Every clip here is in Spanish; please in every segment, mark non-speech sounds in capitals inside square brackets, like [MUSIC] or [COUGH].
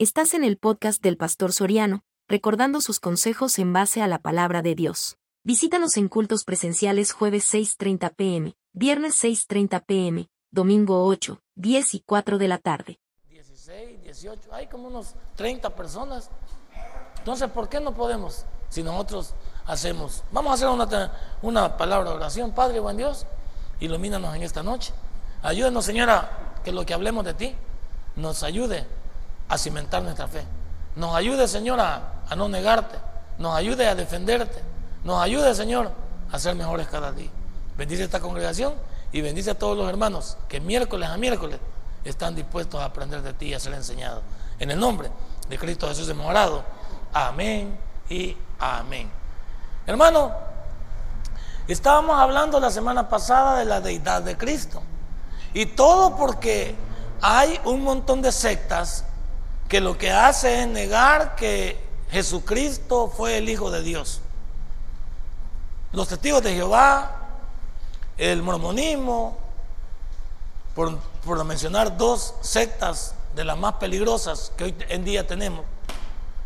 Estás en el podcast del Pastor Soriano, recordando sus consejos en base a la palabra de Dios. Visítanos en cultos presenciales jueves 6.30 pm, viernes 6.30 pm, domingo 8, 10 y 4 de la tarde. 16, 18, hay como unos 30 personas. Entonces, ¿por qué no podemos si nosotros hacemos? Vamos a hacer una, una palabra de oración. Padre, buen Dios, ilumínanos en esta noche. Ayúdenos, Señora, que lo que hablemos de ti nos ayude a cimentar nuestra fe. Nos ayude, Señor, a, no negarte. Nos ayude a defenderte. Nos ayude, Señor, a ser mejores cada día. Bendice esta congregación y bendice a todos los hermanos que miércoles a miércoles están dispuestos a aprender de ti y a ser enseñados. En el nombre de Cristo Jesús de morado. Amén y amén. Hermano, estábamos hablando la semana pasada de la deidad de Cristo. Y todo porque hay un montón de sectas que lo que hace es negar que Jesucristo fue el Hijo de Dios. Los testigos de Jehová, el mormonismo, por, mencionar dos sectas de las más peligrosas que hoy en día tenemos.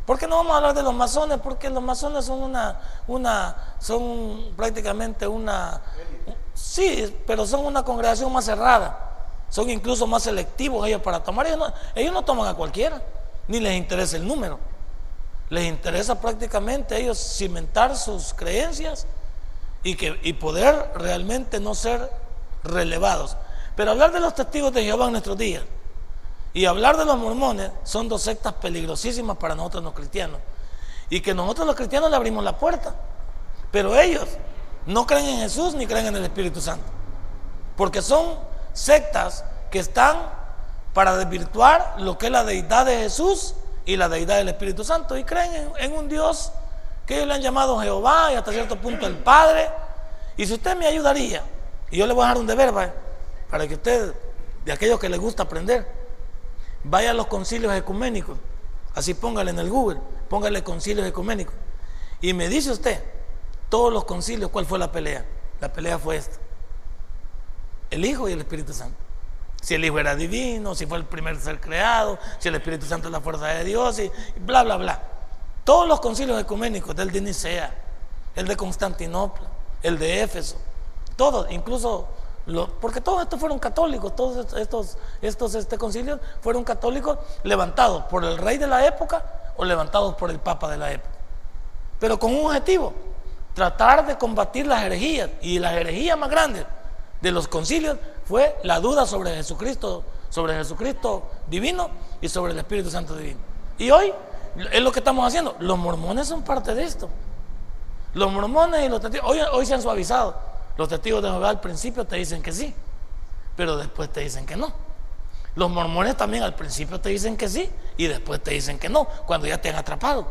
¿Por qué no vamos a hablar de los masones? Porque los masones son una, una, son prácticamente una, sí, pero son una congregación más cerrada son incluso más selectivos ellos para tomar. Ellos no, toman a cualquiera, ni les interesa el número. Les interesa prácticamente ellos cimentar sus creencias y, que, y poder realmente no ser relevados. Pero hablar de los testigos de Jehová en nuestros días y hablar de los mormones son dos sectas peligrosísimas para nosotros los cristianos. Y que nosotros los cristianos le abrimos la puerta. Pero ellos no creen en Jesús ni creen en el Espíritu Santo. Porque son sectas que están para desvirtuar lo que es la deidad de Jesús y la deidad del Espíritu Santo y creen en, un Dios que ellos le han llamado Jehová y hasta cierto punto el Padre. Y si usted me ayudaría, y yo le voy a dejar un deber para que usted, de aquellos que les gusta aprender, vaya a los concilios ecuménicos, así póngale en el Google, póngale concilios ecuménicos, y me dice usted, todos los concilios, ¿cuál fue la pelea? La pelea fue esta el Hijo y el Espíritu Santo. Si el Hijo era divino, si fue el primer ser creado, si el Espíritu Santo es la fuerza de Dios, y bla, bla, bla. Todos los concilios ecuménicos, del de Nicea, el de Constantinopla, el de Éfeso, todos, incluso, porque todos estos fueron católicos, todos estos, estos este, concilios fueron católicos levantados por el rey de la época o levantados por el papa de la época. Pero con un objetivo, tratar de combatir las herejías y las herejías más grandes de los concilios fue la duda sobre Jesucristo, sobre Jesucristo divino y sobre el Espíritu Santo divino. Y hoy es lo que estamos haciendo. Los mormones son parte de esto. Los mormones y los testigos, hoy, hoy se han suavizado. Los testigos de Jehová al principio te dicen que sí, pero después te dicen que no. Los mormones también al principio te dicen que sí y después te dicen que no, cuando ya te han atrapado.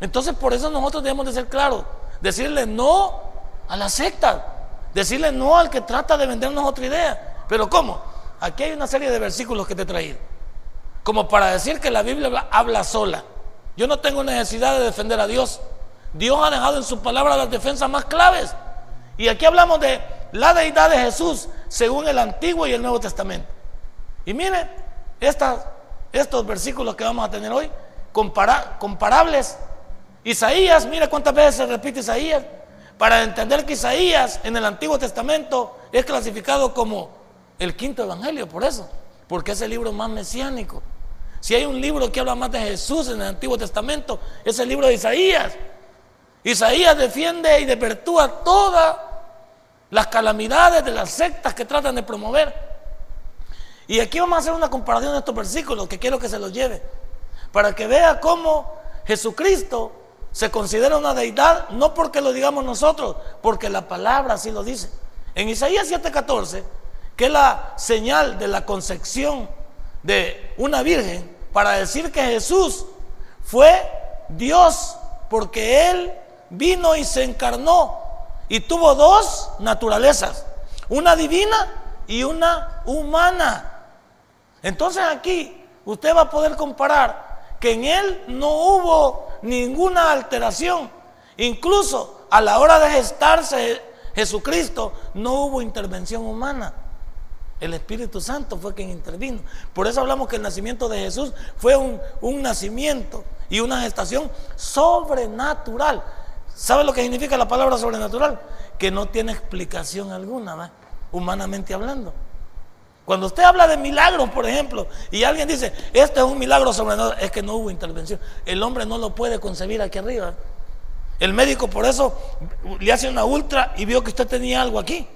Entonces por eso nosotros debemos de ser claros, decirle no a la secta, Decirle no al que trata de vendernos otra idea. Pero ¿cómo? Aquí hay una serie de versículos que te he traído. Como para decir que la Biblia habla sola. Yo no tengo necesidad de defender a Dios. Dios ha dejado en su palabra las defensas más claves. Y aquí hablamos de la deidad de Jesús según el Antiguo y el Nuevo Testamento. Y mire, estos versículos que vamos a tener hoy, comparables. Isaías, mire cuántas veces se repite Isaías para entender que Isaías en el Antiguo Testamento es clasificado como el quinto evangelio, por eso, porque es el libro más mesiánico. Si hay un libro que habla más de Jesús en el Antiguo Testamento, es el libro de Isaías. Isaías defiende y desvirtúa todas las calamidades de las sectas que tratan de promover. Y aquí vamos a hacer una comparación de estos versículos que quiero que se los lleve, para que vea cómo Jesucristo se considera una deidad no porque lo digamos nosotros, porque la palabra así lo dice. En Isaías 7:14, que es la señal de la concepción de una virgen, para decir que Jesús fue Dios, porque Él vino y se encarnó y tuvo dos naturalezas, una divina y una humana. Entonces aquí usted va a poder comparar que en Él no hubo ninguna alteración. Incluso a la hora de gestarse Jesucristo no hubo intervención humana. El Espíritu Santo fue quien intervino. Por eso hablamos que el nacimiento de Jesús fue un, nacimiento y una gestación sobrenatural. ¿Sabe lo que significa la palabra sobrenatural? Que no tiene explicación alguna, humanamente hablando. Cuando usted habla de milagros, por ejemplo, y alguien dice, este es un milagro sobrenatural, es que no hubo intervención. El hombre no lo puede concebir aquí arriba. El médico por eso le hace una ultra y vio que usted tenía algo aquí.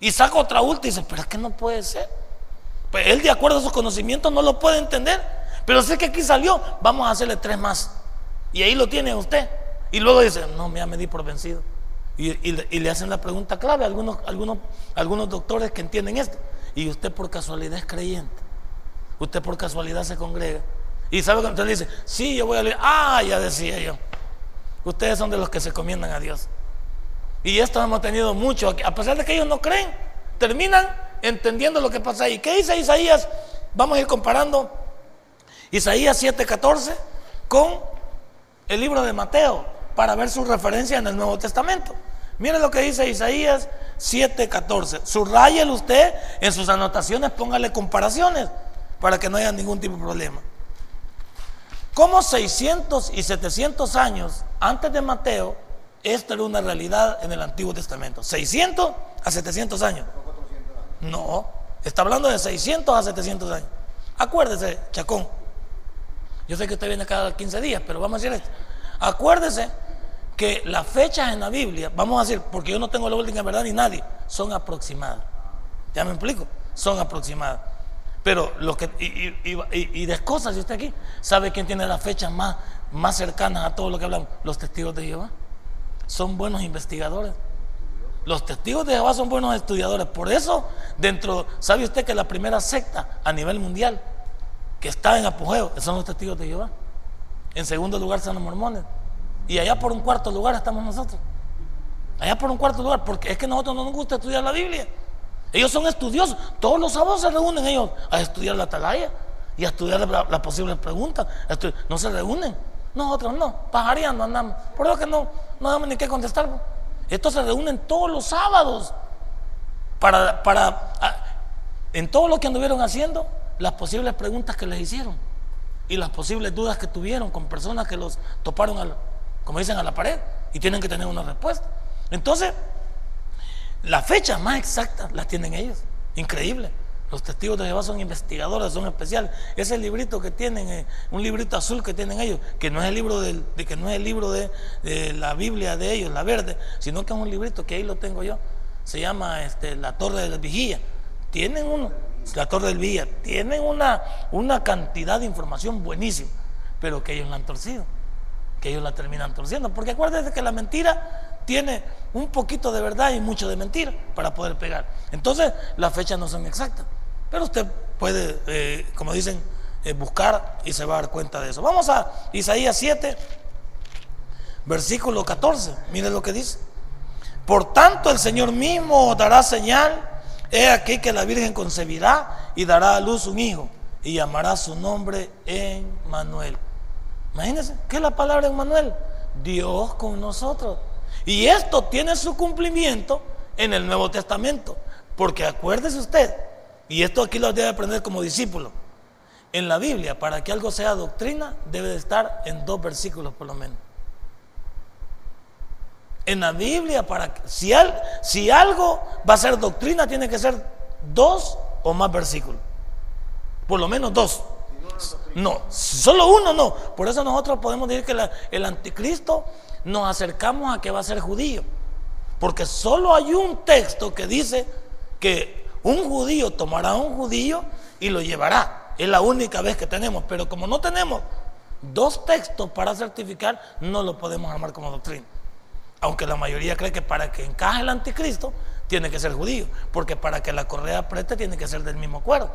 Y saca otra ultra y dice, pero es que no puede ser. Pues él de acuerdo a sus conocimientos no lo puede entender. Pero sé que aquí salió, vamos a hacerle tres más. Y ahí lo tiene usted. Y luego dice, no, ya me di por vencido. Y, le hacen la pregunta clave a algunos, algunos, algunos doctores que entienden esto. Y usted por casualidad es creyente. Usted por casualidad se congrega. Y sabe que usted dice, sí, yo voy a leer. Ah, ya decía yo. Ustedes son de los que se comiendan a Dios. Y esto hemos tenido mucho, a pesar de que ellos no creen, terminan entendiendo lo que pasa ahí. ¿Qué dice Isaías? Vamos a ir comparando Isaías 7:14 con el libro de Mateo para ver su referencia en el Nuevo Testamento. Mire lo que dice Isaías 7:14. Subrayelo usted en sus anotaciones, póngale comparaciones para que no haya ningún tipo de problema. Como 600 y 700 años antes de Mateo, esto era una realidad en el Antiguo Testamento. 600 a 700 años. No, está hablando de 600 a 700 años. Acuérdese, Chacón. Yo sé que usted viene cada 15 días, pero vamos a decir esto. Acuérdese que las fechas en la Biblia, vamos a decir, porque yo no tengo la última verdad ni nadie, son aproximadas. ¿Ya me explico? Son aproximadas. Pero lo que, y, de cosas, si usted aquí, ¿sabe quién tiene las fechas más, más cercanas a todo lo que hablamos? Los testigos de Jehová. Son buenos investigadores. Los testigos de Jehová son buenos estudiadores. Por eso, dentro, ¿sabe usted que la primera secta a nivel mundial que está en apogeo son los testigos de Jehová? En segundo lugar son los mormones. Y allá por un cuarto lugar estamos nosotros. Allá por un cuarto lugar, porque es que a nosotros no nos gusta estudiar la Biblia. Ellos son estudiosos. Todos los sábados se reúnen ellos a estudiar la atalaya y a estudiar las posibles preguntas. No se reúnen. Nosotros no, pajareando andamos. Por eso que no, no damos ni qué contestar. Estos se reúnen todos los sábados para, para en todo lo que anduvieron haciendo, las posibles preguntas que les hicieron y las posibles dudas que tuvieron con personas que los toparon al, como dicen, a la pared y tienen que tener una respuesta. Entonces, las fechas más exactas las tienen ellos. Increíble. Los testigos de Jehová son investigadores, son especiales. Ese librito que tienen, eh, un librito azul que tienen ellos, que no es el libro de, que no es el libro de, la Biblia de ellos, la verde, sino que es un librito que ahí lo tengo yo. Se llama este, La Torre de la Vigía. Tienen uno, la Torre del Vigía, tienen una, una cantidad de información buenísima, pero que ellos la han torcido ellos la terminan torciendo. Porque acuérdense que la mentira tiene un poquito de verdad y mucho de mentira para poder pegar. Entonces, las fechas no son exactas. Pero usted puede, eh, como dicen, eh, buscar y se va a dar cuenta de eso. Vamos a Isaías 7, versículo 14. Mire lo que dice. Por tanto, el Señor mismo dará señal. He aquí que la Virgen concebirá y dará a luz un hijo y llamará su nombre en Manuel. Imagínense, ¿qué es la palabra Manuel? Dios con nosotros. Y esto tiene su cumplimiento en el Nuevo Testamento. Porque acuérdese usted, y esto aquí lo debe aprender como discípulo. En la Biblia, para que algo sea doctrina, debe de estar en dos versículos por lo menos. En la Biblia, para si, si algo va a ser doctrina, tiene que ser dos o más versículos. Por lo menos dos. No, solo uno no. Por eso nosotros podemos decir que el anticristo nos acercamos a que va a ser judío. Porque solo hay un texto que dice que un judío tomará a un judío y lo llevará. Es la única vez que tenemos. Pero como no tenemos dos textos para certificar, no lo podemos armar como doctrina. Aunque la mayoría cree que para que encaje el anticristo tiene que ser judío. Porque para que la correa apriete tiene que ser del mismo acuerdo.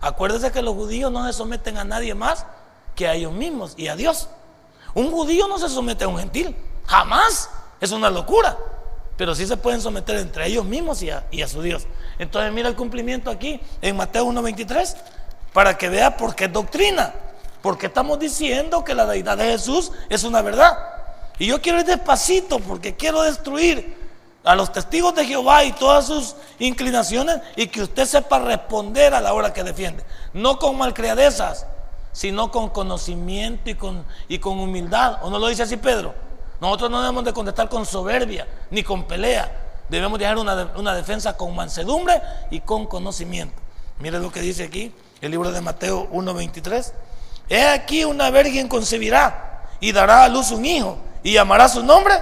Acuérdese que los judíos no se someten a nadie más que a ellos mismos y a Dios. Un judío no se somete a un gentil, jamás. Es una locura. Pero sí se pueden someter entre ellos mismos y a, su Dios. Entonces mira el cumplimiento aquí en Mateo 1.23 para que vea por qué es doctrina. Porque estamos diciendo que la deidad de Jesús es una verdad. Y yo quiero ir despacito porque quiero destruir a los testigos de Jehová y todas sus inclinaciones y que usted sepa responder a la hora que defiende. No con malcriadezas, sino con conocimiento y con, y con humildad. ¿O no lo dice así Pedro? Nosotros no debemos de contestar con soberbia ni con pelea. Debemos dejar una, una defensa con mansedumbre y con conocimiento. Mire lo que dice aquí el libro de Mateo 1.23. He aquí una virgen concebirá y dará a luz un hijo y llamará su nombre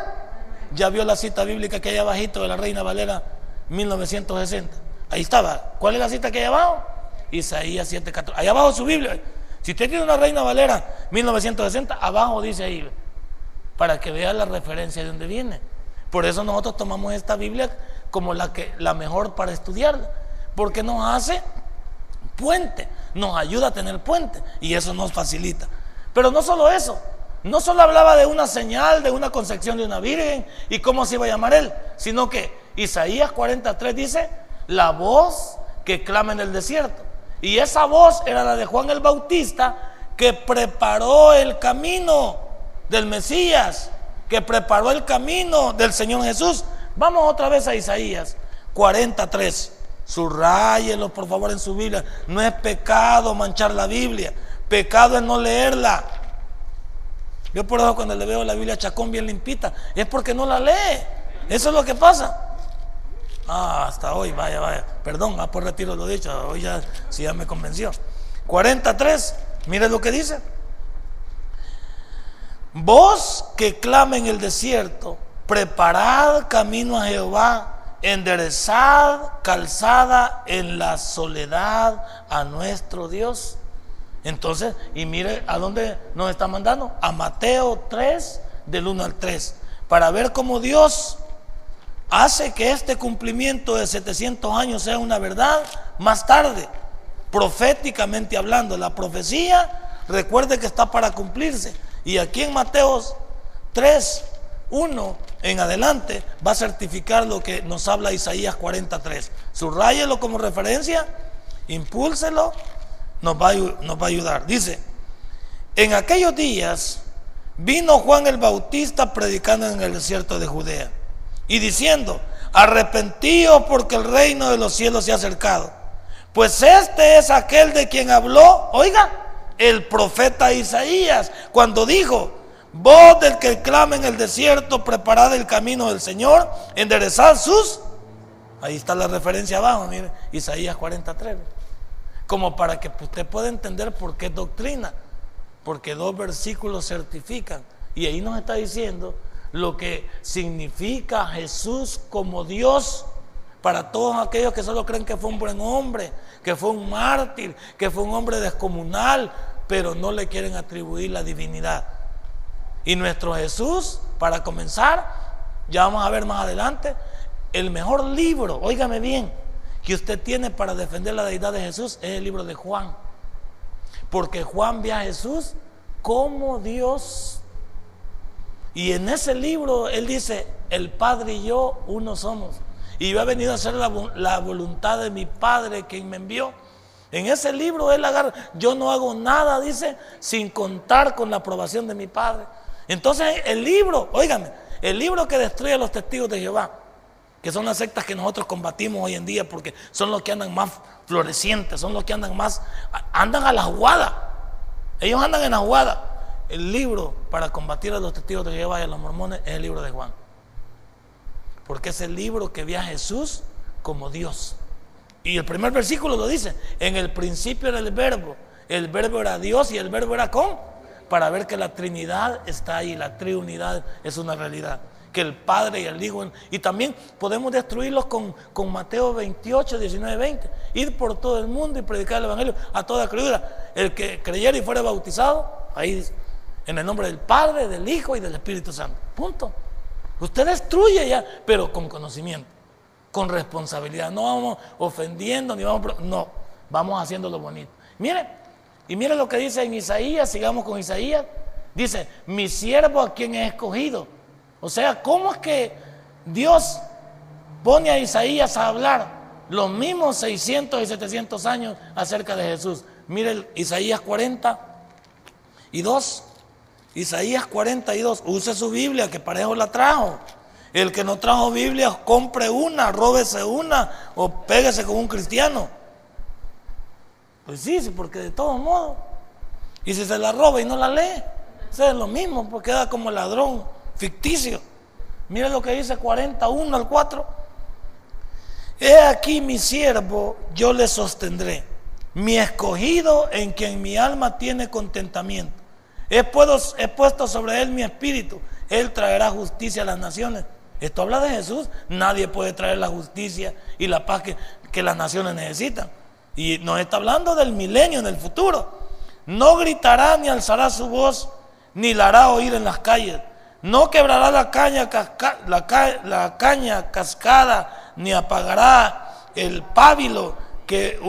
ya vio la cita bíblica que hay abajito de la Reina Valera 1960. Ahí estaba. ¿Cuál es la cita que hay abajo? Isaías 7:14. Ahí abajo su Biblia. Si usted tiene una Reina Valera 1960, abajo dice ahí, para que vea la referencia de dónde viene. Por eso nosotros tomamos esta Biblia como la, que, la mejor para estudiarla, porque nos hace puente, nos ayuda a tener puente y eso nos facilita. Pero no solo eso, no solo hablaba de una señal, de una concepción de una virgen y cómo se iba a llamar él, sino que Isaías 43 dice, la voz que clama en el desierto. Y esa voz era la de Juan el Bautista que preparó el camino del Mesías, que preparó el camino del Señor Jesús. Vamos otra vez a Isaías 43. Subrayelo por favor en su Biblia. No es pecado manchar la Biblia. Pecado es no leerla. Yo por eso cuando le veo la Biblia chacón bien limpita, es porque no la lee. Eso es lo que pasa. Ah, hasta hoy, vaya, vaya. Perdón, ah, por retiro lo dicho, hoy ya, sí ya me convenció. 43, mire lo que dice. Vos que clama en el desierto, preparad camino a Jehová, enderezad calzada en la soledad a nuestro Dios. Entonces, y mire a dónde nos está mandando, a Mateo 3, del 1 al 3, para ver cómo Dios hace que este cumplimiento de 700 años sea una verdad más tarde, proféticamente hablando. La profecía, recuerde que está para cumplirse. Y aquí en Mateo 3, 1 en adelante, va a certificar lo que nos habla Isaías 43. Subrayelo como referencia, impúlselo nos va, a, ayudar. Dice, en aquellos días vino Juan el Bautista predicando en el desierto de Judea y diciendo, arrepentíos porque el reino de los cielos se ha acercado. Pues este es aquel de quien habló, oiga, el profeta Isaías, cuando dijo, voz del que clama en el desierto, preparad el camino del Señor, enderezad sus... Ahí está la referencia abajo, mire, Isaías 43 como para que usted pueda entender por qué doctrina, porque dos versículos certifican. Y ahí nos está diciendo lo que significa Jesús como Dios para todos aquellos que solo creen que fue un buen hombre, que fue un mártir, que fue un hombre descomunal, pero no le quieren atribuir la divinidad. Y nuestro Jesús, para comenzar, ya vamos a ver más adelante, el mejor libro, óigame bien, que usted tiene para defender la deidad de Jesús es el libro de Juan. Porque Juan ve a Jesús como Dios. Y en ese libro él dice, el Padre y yo uno somos. Y yo he venido a hacer la, voluntad de mi Padre quien me envió. En ese libro él agarra, yo no hago nada, dice, sin contar con la aprobación de mi Padre. Entonces el libro, óigame, el libro que destruye a los testigos de Jehová, que son las sectas que nosotros combatimos hoy en día porque son los que andan más florecientes, son los que andan más, andan a la jugada. Ellos andan en la jugada. El libro para combatir a los testigos de Jehová y a los mormones es el libro de Juan. Porque es el libro que ve a Jesús como Dios. Y el primer versículo lo dice, en el principio era el verbo, el verbo era Dios y el verbo era con, para ver que la Trinidad está ahí, la Trinidad es una realidad que el Padre y el Hijo. Y también podemos destruirlos con, con Mateo 28, 19, 20. Ir por todo el mundo y predicar el Evangelio a toda criatura. El que creyera y fuera bautizado, ahí en el nombre del Padre, del Hijo y del Espíritu Santo. Punto. Usted destruye ya, pero con conocimiento, con responsabilidad. No vamos ofendiendo ni vamos. No, vamos haciendo lo bonito. Mire, y mire lo que dice en Isaías, sigamos con Isaías. Dice, mi siervo a quien he escogido o sea, ¿cómo es que Dios pone a Isaías a hablar los mismos 600 y 700 años acerca de Jesús? Mire Isaías 40 y 2. Isaías 42. Use su Biblia, que para eso la trajo. El que no trajo Biblia, compre una, róbese una o péguese con un cristiano. Pues sí, sí, porque de todos modos. Y si se la roba y no la lee, es lo mismo, porque queda como ladrón ficticio. Mira lo que dice 41 al 4. He aquí mi siervo, yo le sostendré. Mi escogido en quien mi alma tiene contentamiento. He puesto, sobre él mi espíritu. Él traerá justicia a las naciones. Esto habla de Jesús. Nadie puede traer la justicia y la paz que, que las naciones necesitan. Y nos está hablando del milenio, en el futuro. No gritará ni alzará su voz, ni la hará oír en las calles. No quebrará la caña, la, caña cascada, ni apagará el pábilo que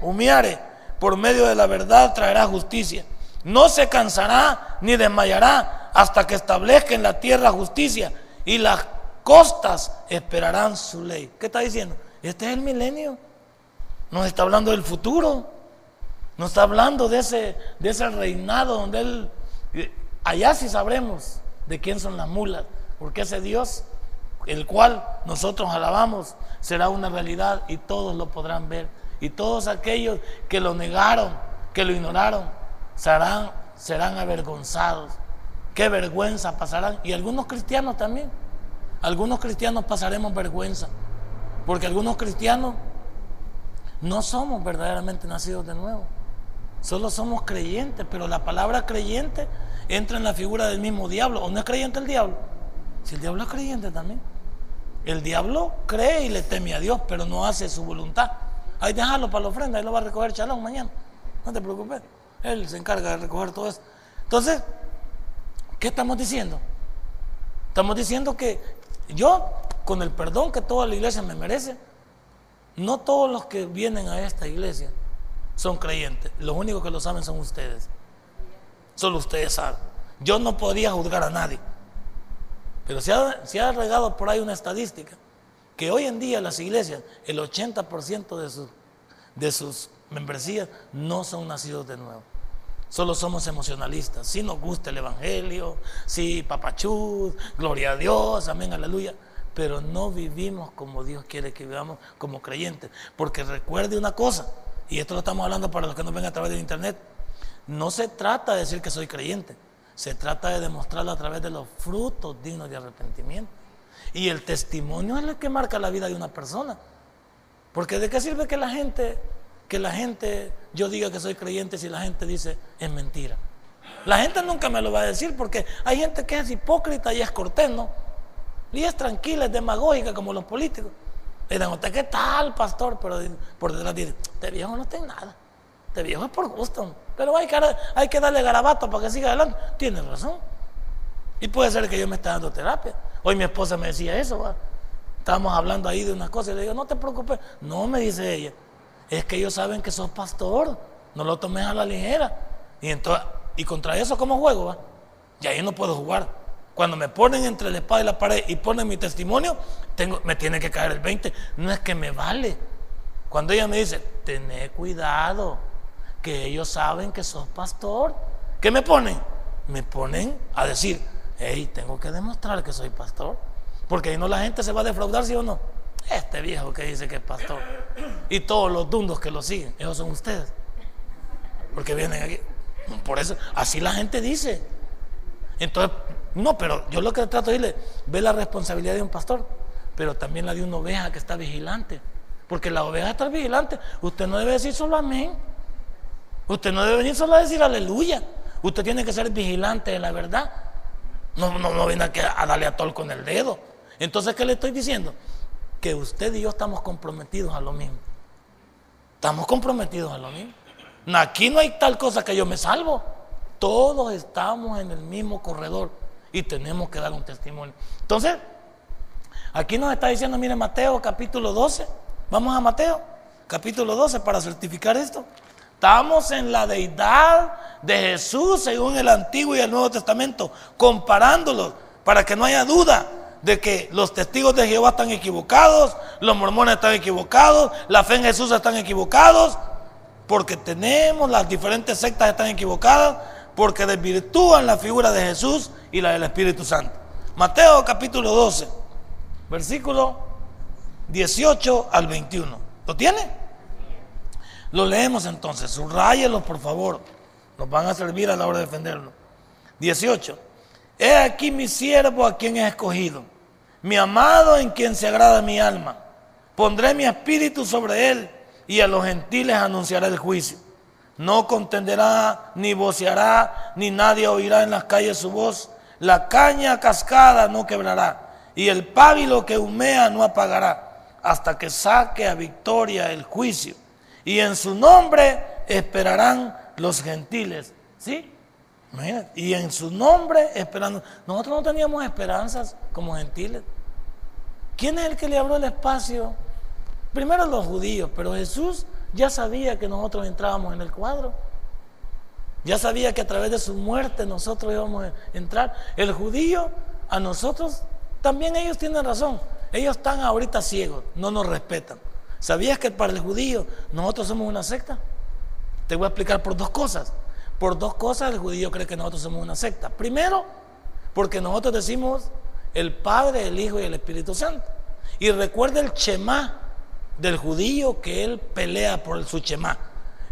humiare. Por medio de la verdad traerá justicia. No se cansará ni desmayará hasta que establezca en la tierra justicia y las costas esperarán su ley. ¿Qué está diciendo? Este es el milenio. Nos está hablando del futuro. Nos está hablando de ese, de ese reinado donde Él... Allá sí sabremos de quién son las mulas. Porque ese Dios, el cual nosotros alabamos, será una realidad y todos lo podrán ver. Y todos aquellos que lo negaron, que lo ignoraron, serán, serán avergonzados. Qué vergüenza pasarán. Y algunos cristianos también. Algunos cristianos pasaremos vergüenza. Porque algunos cristianos no somos verdaderamente nacidos de nuevo. Solo somos creyentes, pero la palabra creyente entra en la figura del mismo diablo. ¿O no es creyente el diablo? Si el diablo es creyente también. El diablo cree y le teme a Dios, pero no hace su voluntad. Ahí dejarlo para la ofrenda, ahí lo va a recoger Chalón mañana. No te preocupes. Él se encarga de recoger todo eso. Entonces, ¿qué estamos diciendo? Estamos diciendo que yo, con el perdón que toda la iglesia me merece, no todos los que vienen a esta iglesia son creyentes. Los únicos que lo saben son ustedes. Solo ustedes saben. Yo no podría juzgar a nadie. Pero se ha, se ha regado por ahí una estadística que hoy en día las iglesias, el 80% de sus, de sus membresías no son nacidos de nuevo. Solo somos emocionalistas. Si nos gusta el Evangelio, si papachud, gloria a Dios, amén, aleluya. Pero no vivimos como Dios quiere que vivamos como creyentes. Porque recuerde una cosa, y esto lo estamos hablando para los que nos ven a través de internet. No se trata de decir que soy creyente, se trata de demostrarlo a través de los frutos dignos de arrepentimiento. Y el testimonio es lo que marca la vida de una persona. Porque de qué sirve que la gente que la gente, yo diga que soy creyente si la gente dice es mentira. La gente nunca me lo va a decir porque hay gente que es hipócrita y es cortés, ¿no? Y es tranquila, es demagógica como los políticos. Le dan, ¿usted qué tal, pastor? Pero por detrás dice, este viejo no tiene nada. Este viejo es por gusto. Pero hay que, darle garabato para que siga adelante. Tiene razón. Y puede ser que yo me esté dando terapia. Hoy mi esposa me decía eso. Estábamos hablando ahí de unas cosas y le digo, no te preocupes. No, me dice ella es que ellos saben que sos pastor, no lo tomes a la ligera. Y, contra eso, ¿cómo juego? Y ahí no puedo jugar. Cuando me ponen entre la espada y la pared y ponen mi testimonio, tengo, me tiene que caer el 20. No es que me vale. Cuando ella me dice, tené cuidado, que ellos saben que sos pastor. ¿Qué me ponen? Me ponen a decir, hey, tengo que demostrar que soy pastor. Porque ahí no la gente se va a defraudar, ¿sí o no? Este viejo que dice que es pastor. Y todos los dundos que lo siguen, esos son ustedes. Porque vienen aquí. Por eso, así la gente dice. Entonces, no, pero yo lo que trato de decirle, ve la responsabilidad de un pastor, pero también la de una oveja que está vigilante. Porque la oveja está vigilante. Usted no debe decir solo amén. Usted no debe venir solo a decir aleluya. Usted tiene que ser vigilante de la verdad. No, no, no viene a darle a tol con el dedo. Entonces, ¿qué le estoy diciendo? que usted y yo estamos comprometidos a lo mismo. Estamos comprometidos a lo mismo. Aquí no hay tal cosa que yo me salvo. Todos estamos en el mismo corredor y tenemos que dar un testimonio. Entonces, aquí nos está diciendo, mire Mateo capítulo 12. Vamos a Mateo capítulo 12 para certificar esto. Estamos en la deidad de Jesús según el Antiguo y el Nuevo Testamento, comparándolos para que no haya duda de que los testigos de Jehová están equivocados, los mormones están equivocados, la fe en Jesús están equivocados, porque tenemos las diferentes sectas están equivocadas, porque desvirtúan la figura de Jesús y la del Espíritu Santo. Mateo capítulo 12, versículo 18 al 21. ¿Lo tiene? Lo leemos entonces, subrayelo por favor. Nos van a servir a la hora de defenderlo. 18. He aquí mi siervo a quien he escogido, mi amado en quien se agrada mi alma. Pondré mi espíritu sobre él y a los gentiles anunciará el juicio. No contenderá, ni voceará, ni nadie oirá en las calles su voz. La caña cascada no quebrará, y el pábilo que humea no apagará, hasta que saque a victoria el juicio. Y en su nombre esperarán los gentiles. ¿Sí? Y en su nombre esperando. Nosotros no teníamos esperanzas como gentiles. ¿Quién es el que le abrió el espacio? Primero los judíos, pero Jesús ya sabía que nosotros entrábamos en el cuadro. Ya sabía que a través de su muerte nosotros íbamos a entrar. El judío, a nosotros, también ellos tienen razón. Ellos están ahorita ciegos, no nos respetan. ¿Sabías que para el judío nosotros somos una secta? Te voy a explicar por dos cosas. Por dos cosas el judío cree que nosotros somos una secta. Primero, porque nosotros decimos el Padre, el Hijo y el Espíritu Santo. Y recuerda el Shema del judío que él pelea por su Shema.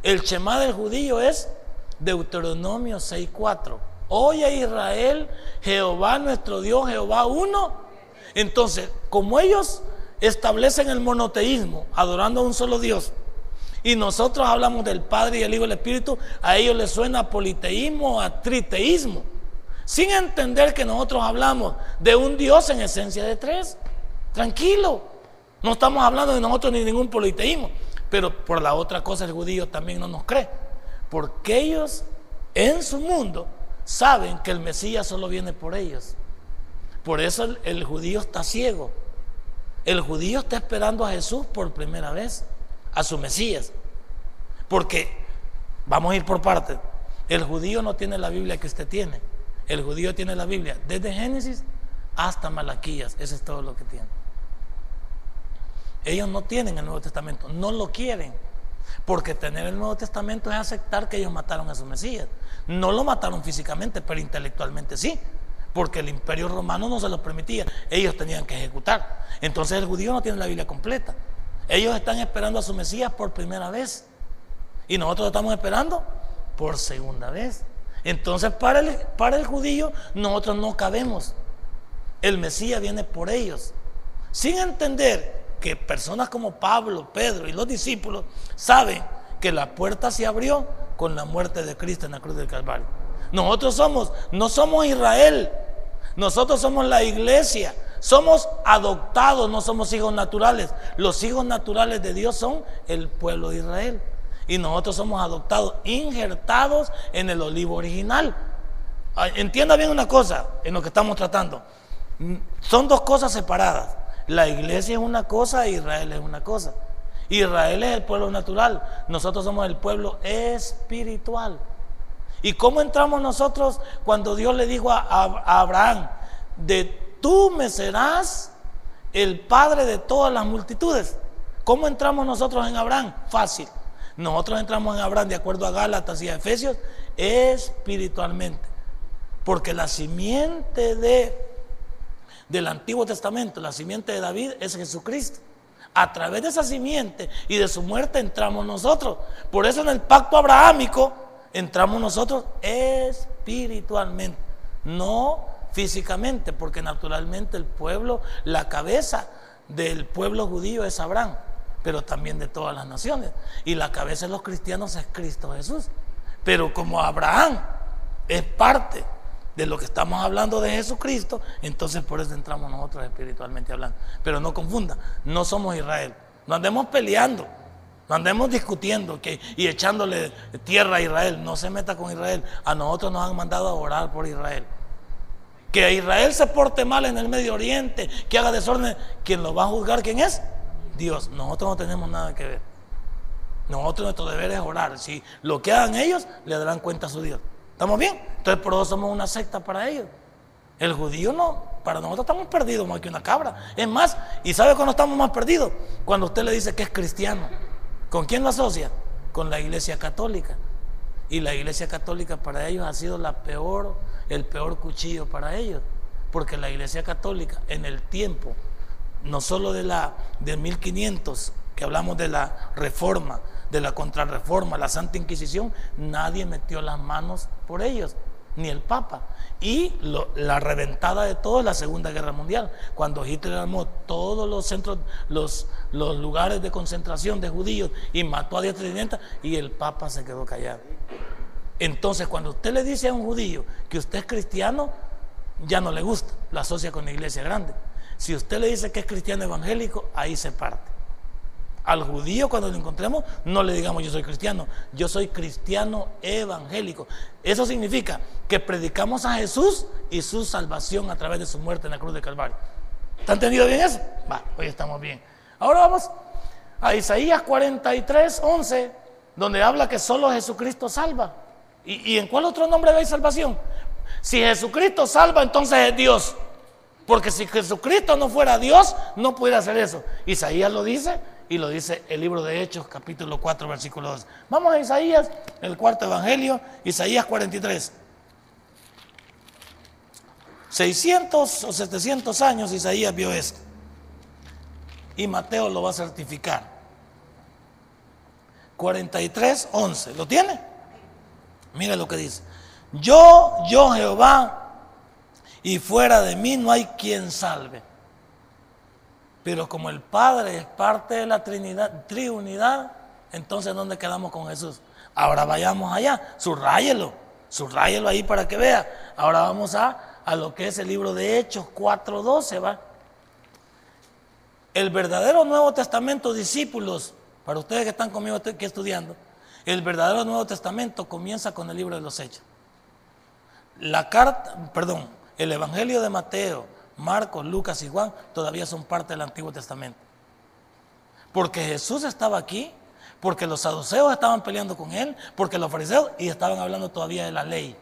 El Shema del judío es Deuteronomio 6.4. Oye Israel, Jehová nuestro Dios, Jehová uno. Entonces, como ellos establecen el monoteísmo, adorando a un solo Dios, y nosotros hablamos del Padre y el Hijo y el Espíritu, a ellos les suena politeísmo, a triteísmo, sin entender que nosotros hablamos de un Dios en esencia de tres. Tranquilo, no estamos hablando de nosotros ni ningún politeísmo, pero por la otra cosa el judío también no nos cree, porque ellos en su mundo saben que el Mesías solo viene por ellos. Por eso el judío está ciego. El judío está esperando a Jesús por primera vez a su Mesías. Porque, vamos a ir por partes, el judío no tiene la Biblia que usted tiene. El judío tiene la Biblia desde Génesis hasta Malaquías. Eso es todo lo que tiene. Ellos no tienen el Nuevo Testamento, no lo quieren. Porque tener el Nuevo Testamento es aceptar que ellos mataron a su Mesías. No lo mataron físicamente, pero intelectualmente sí. Porque el imperio romano no se lo permitía. Ellos tenían que ejecutar. Entonces el judío no tiene la Biblia completa. Ellos están esperando a su Mesías por primera vez. Y nosotros estamos esperando por segunda vez. Entonces para el, para el judío nosotros no cabemos. El Mesías viene por ellos. Sin entender que personas como Pablo, Pedro y los discípulos saben que la puerta se abrió con la muerte de Cristo en la cruz del Calvario. Nosotros somos, no somos Israel, nosotros somos la iglesia. Somos adoptados, no somos hijos naturales. Los hijos naturales de Dios son el pueblo de Israel. Y nosotros somos adoptados, injertados en el olivo original. Ah, entienda bien una cosa en lo que estamos tratando. Mm, son dos cosas separadas. La iglesia es una cosa Israel es una cosa. Israel es el pueblo natural. Nosotros somos el pueblo espiritual. ¿Y cómo entramos nosotros cuando Dios le dijo a, Abraham, de tú me serás el padre de todas las multitudes. ¿Cómo entramos nosotros en Abraham? Fácil. Nosotros entramos en Abraham de acuerdo a Gálatas y a Efesios espiritualmente. Porque la simiente de, del Antiguo Testamento, la simiente de David es Jesucristo. A través de esa simiente y de su muerte entramos nosotros. Por eso en el pacto abrahámico entramos nosotros espiritualmente. No físicamente, porque naturalmente el pueblo, la cabeza del pueblo judío es Abraham, pero también de todas las naciones. Y la cabeza de los cristianos es Cristo Jesús. Pero como Abraham es parte de lo que estamos hablando de Jesucristo, entonces por eso entramos nosotros espiritualmente hablando. Pero no confunda, no somos Israel. No andemos peleando, no andemos discutiendo que, y echándole tierra a Israel. No se meta con Israel. A nosotros nos han mandado a orar por Israel. Que Israel se porte mal en el Medio Oriente, que haga desorden, quien lo va a juzgar, ¿quién es? Dios. Nosotros no tenemos nada que ver. Nosotros nuestro deber es orar. Si lo que hagan ellos, le darán cuenta a su Dios. ¿Estamos bien? Entonces por eso somos una secta para ellos. El judío no, para nosotros estamos perdidos más que una cabra. Es más, ¿y sabe cuándo estamos más perdidos? Cuando usted le dice que es cristiano. ¿Con quién lo asocia? Con la iglesia católica. Y la iglesia católica para ellos ha sido el peor cuchillo para ellos, Porque la Iglesia Católica en el tiempo, no solo de la de 1500, que hablamos de la reforma, de la contrarreforma, la Santa Inquisición, nadie metió las manos por ellos, ni el Papa. Y la reventada de todo la Segunda Guerra Mundial, cuando Hitler armó todos los centros, los, los lugares de concentración de judíos y mató a 10 y el Papa se quedó callado. Entonces, cuando usted le dice a un judío que usted es cristiano, ya no le gusta, la asocia con la iglesia grande. Si usted le dice que es cristiano evangélico, ahí se parte. Al judío cuando lo encontremos no le digamos yo soy cristiano, yo soy cristiano evangélico. Eso significa que predicamos a Jesús y su salvación a través de su muerte en la cruz de Calvario. ¿Está entendido bien eso? Va, hoy estamos bien. Ahora vamos a Isaías 43, 11, donde habla que solo Jesucristo salva. ¿Y, y en cuál otro nombre hay salvación? Si Jesucristo salva, entonces es Dios. Porque si Jesucristo no fuera Dios, no pudiera hacer eso. Isaías lo dice y lo dice el libro de Hechos, capítulo 4, versículo 2. Vamos a Isaías, el cuarto evangelio, Isaías 43. 600 o 700 años Isaías vio esto. Y Mateo lo va a certificar. 43, 11. ¿Lo tiene? Mira lo que dice. Yo, yo Jehová, y fuera de mí no hay quien salve. Pero como el Padre es parte de la Trinidad, Triunidad, entonces ¿dónde quedamos con Jesús? Ahora vayamos allá, subrayelo, subrayelo ahí para que vea. Ahora vamos a, a lo que es el libro de Hechos 4.12, ¿va? El verdadero Nuevo Testamento, discípulos, para ustedes que están conmigo aquí estudiando, el verdadero Nuevo Testamento comienza con el libro de los Hechos. La carta, perdón, el Evangelio de Mateo, Marcos, Lucas y Juan todavía son parte del Antiguo Testamento. Porque Jesús estaba aquí, porque los saduceos estaban peleando con él, porque los fariseos y estaban hablando todavía de la ley.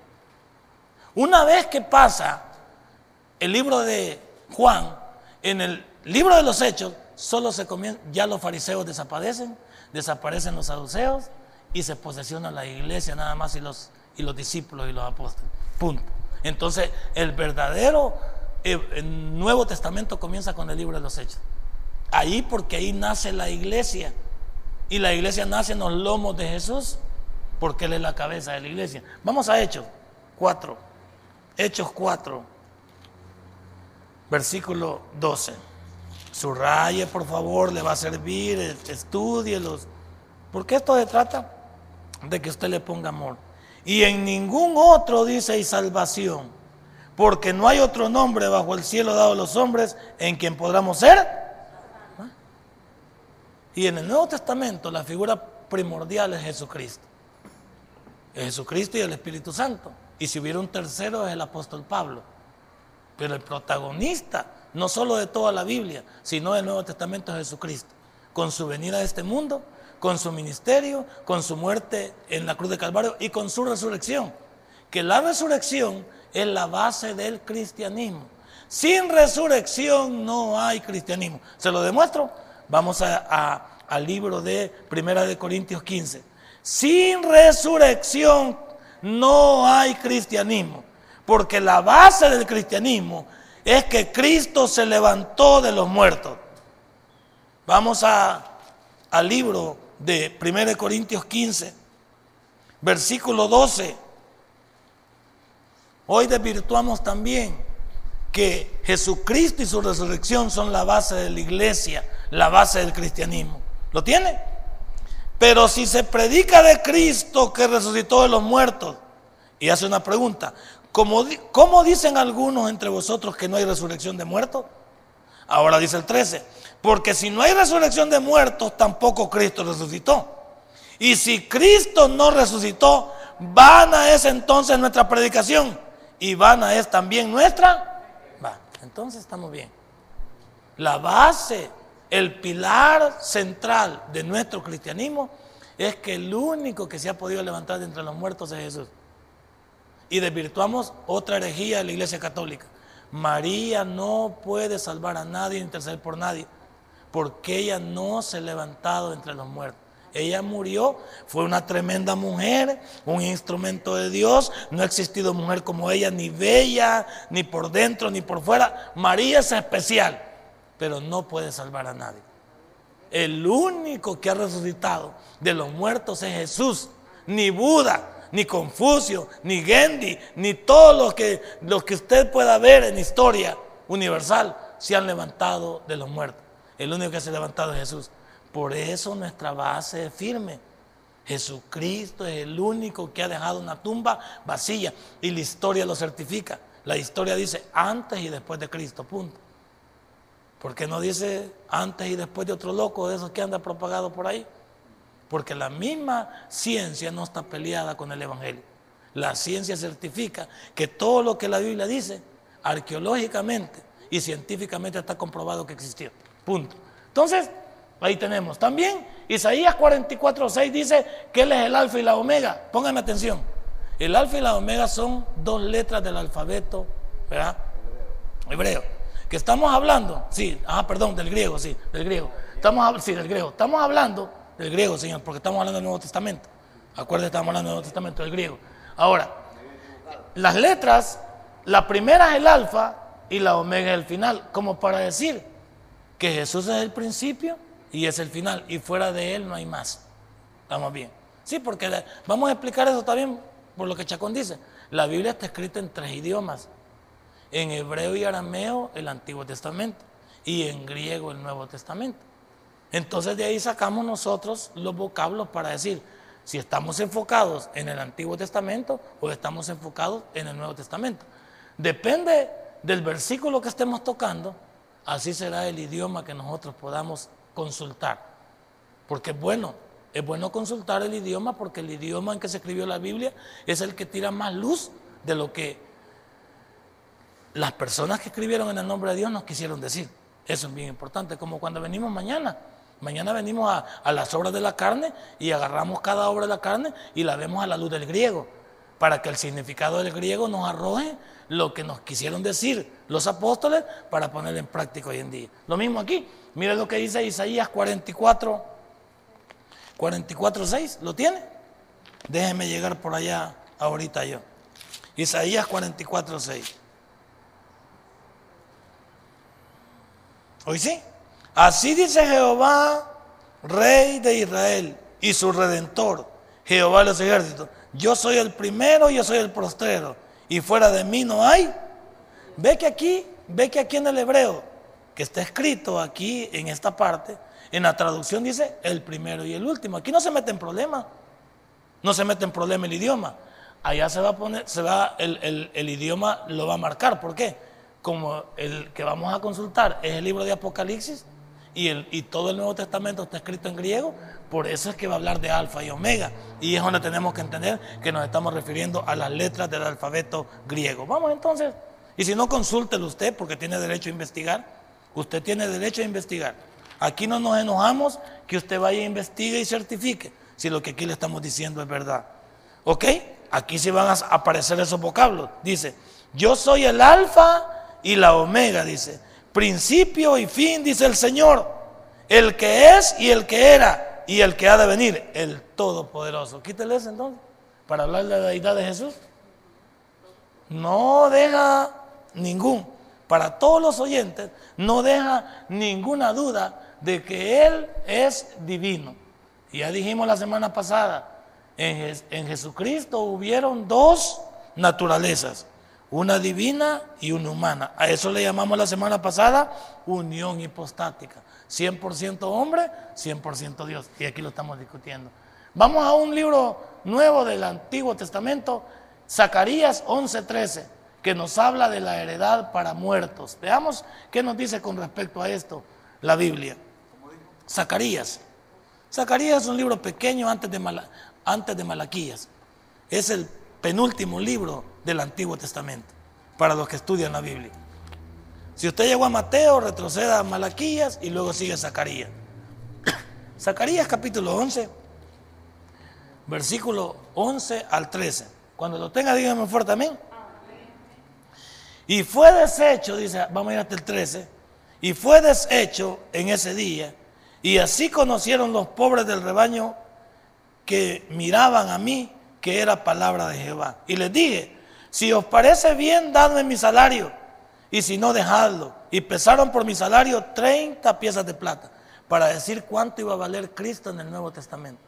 Una vez que pasa el libro de Juan, en el libro de los hechos, solo se comienza, ya los fariseos desaparecen, desaparecen los saduceos y se posesiona la iglesia nada más y los, y los discípulos y los apóstoles. Punto. Entonces, el verdadero el Nuevo Testamento comienza con el libro de los Hechos. Ahí porque ahí nace la iglesia. Y la iglesia nace en los lomos de Jesús porque Él es la cabeza de la iglesia. Vamos a Hechos 4. Hechos 4, versículo 12. Subraye, por favor, le va a servir, estudielos. Porque esto se trata de que usted le ponga amor. Y en ningún otro dice hay salvación porque no hay otro nombre bajo el cielo dado a los hombres en quien podamos ser. Y en el Nuevo Testamento la figura primordial es Jesucristo. Es Jesucristo y el Espíritu Santo. Y si hubiera un tercero es el apóstol Pablo. Pero el protagonista, no solo de toda la Biblia, sino del Nuevo Testamento es Jesucristo. Con su venida a este mundo, con su ministerio, con su muerte en la cruz de Calvario y con su resurrección. Que la resurrección es la base del cristianismo. Sin resurrección no hay cristianismo. ¿Se lo demuestro? Vamos al libro de Primera de Corintios 15. Sin resurrección no hay cristianismo. Porque la base del cristianismo es que Cristo se levantó de los muertos. Vamos a, al libro de 1 Corintios 15, versículo 12. Hoy desvirtuamos también que Jesucristo y su resurrección son la base de la iglesia, la base del cristianismo. ¿Lo tiene? Pero si se predica de Cristo que resucitó de los muertos, y hace una pregunta, ¿cómo, ¿cómo dicen algunos entre vosotros que no hay resurrección de muertos? Ahora dice el 13, porque si no hay resurrección de muertos, tampoco Cristo resucitó. Y si Cristo no resucitó, vana es entonces nuestra predicación y vana es también nuestra. Va, entonces estamos bien. La base, el pilar central de nuestro cristianismo es que el único que se ha podido levantar de entre los muertos es Jesús. Y desvirtuamos otra herejía de la Iglesia Católica. María no puede salvar a nadie, interceder por nadie, porque ella no se ha levantado entre los muertos. Ella murió, fue una tremenda mujer, un instrumento de Dios. No ha existido mujer como ella, ni bella, ni por dentro, ni por fuera. María es especial, pero no puede salvar a nadie. El único que ha resucitado de los muertos es Jesús, ni Buda, ni Confucio, ni Gandhi, ni todos los que, los que usted pueda ver en historia universal se han levantado de los muertos. El único que se ha levantado es Jesús. Por eso nuestra base es firme. Jesucristo es el único que ha dejado una tumba vacía y la historia lo certifica. La historia dice antes y después de Cristo, punto. Porque no dice antes y después de otro loco de esos que anda propagado por ahí. Porque la misma ciencia no está peleada con el Evangelio. La ciencia certifica que todo lo que la Biblia dice, arqueológicamente y científicamente está comprobado que existió. Punto. Entonces, ahí tenemos. También Isaías 44.6 dice que Él es el alfa y la omega. Pónganme atención. El alfa y la omega son dos letras del alfabeto, ¿verdad? Hebreo. Que estamos hablando, sí, ah, perdón, del griego, sí, del griego. Estamos, sí, del griego. Estamos hablando del griego, Señor, porque estamos hablando del Nuevo Testamento. Acuérdense, estamos hablando del Nuevo Testamento, del griego. Ahora, las letras, la primera es el alfa y la omega es el final, como para decir que Jesús es el principio y es el final, y fuera de él no hay más. ¿Estamos bien? Sí, porque vamos a explicar eso también por lo que Chacón dice. La Biblia está escrita en tres idiomas. En hebreo y arameo el Antiguo Testamento y en griego el Nuevo Testamento. Entonces de ahí sacamos nosotros los vocablos para decir si estamos enfocados en el Antiguo Testamento o estamos enfocados en el Nuevo Testamento. Depende del versículo que estemos tocando, así será el idioma que nosotros podamos consultar. Porque es bueno, es bueno consultar el idioma porque el idioma en que se escribió la Biblia es el que tira más luz de lo que las personas que escribieron en el nombre de Dios nos quisieron decir. Eso es bien importante, como cuando venimos mañana Mañana venimos a, las obras de la carne y agarramos cada obra de la carne y la vemos a la luz del griego, para que el significado del griego nos arroje lo que nos quisieron decir los apóstoles para ponerlo en práctica hoy en día. Lo mismo aquí, mire lo que dice Isaías 44, 44, 6, ¿lo tiene? Déjeme llegar por allá ahorita yo. Isaías 44, 6. ¿Hoy sí? Así dice Jehová, Rey de Israel y su Redentor, Jehová de los ejércitos. Yo soy el primero, yo soy el postrero, y fuera de mí no hay. Ve que aquí, ve que aquí en el hebreo, que está escrito aquí en esta parte, en la traducción dice el primero y el último. Aquí no se mete en problema, no se mete en problema el idioma. Allá se va a poner, se va, el, el idioma lo va a marcar. ¿Por qué? Como el que vamos a consultar es el libro de Apocalipsis, y, todo el Nuevo Testamento está escrito en griego, por eso es que va a hablar de alfa y omega. Y es donde tenemos que entender que nos estamos refiriendo a las letras del alfabeto griego. Vamos entonces, y si no, consúltelo usted porque tiene derecho a investigar. Usted tiene derecho a investigar. Aquí no nos enojamos que usted vaya a investigue y certifique si lo que aquí le estamos diciendo es verdad. ¿Ok? Aquí sí van a aparecer esos vocablos. Dice, yo soy el alfa y la omega, dice principio y fin, dice el Señor, el que es y el que era y el que ha de venir, el Todopoderoso. Quítele eso entonces, para hablar de la deidad de Jesús. No deja ningún, para todos los oyentes, no deja ninguna duda de que Él es divino. Ya dijimos la semana pasada, en, en Jesucristo hubieron dos naturalezas una divina y una humana. A eso le llamamos la semana pasada unión hipostática. 100% hombre, 100% Dios. Y aquí lo estamos discutiendo. Vamos a un libro nuevo del Antiguo Testamento, Zacarías 11:13, que nos habla de la heredad para muertos. Veamos qué nos dice con respecto a esto la Biblia. Zacarías. Zacarías es un libro pequeño antes de, antes de Malaquías. Es el penúltimo libro del Antiguo Testamento, para los que estudian la Biblia. Si usted llegó a Mateo, retroceda a Malaquías y luego sigue Zacarías. [COUGHS] Zacarías capítulo 11, versículo 11 al 13. Cuando lo tenga, dígame fuerte amén. Y fue deshecho, dice, vamos a ir hasta el 13, y fue deshecho en ese día Y así conocieron los pobres del rebaño que miraban a mí que era palabra de Jehová. Y les dije, si os parece bien, dadme mi salario, y si no, dejadlo. Y pesaron por mi salario 30 piezas de plata, para decir cuánto iba a valer Cristo en el Nuevo Testamento.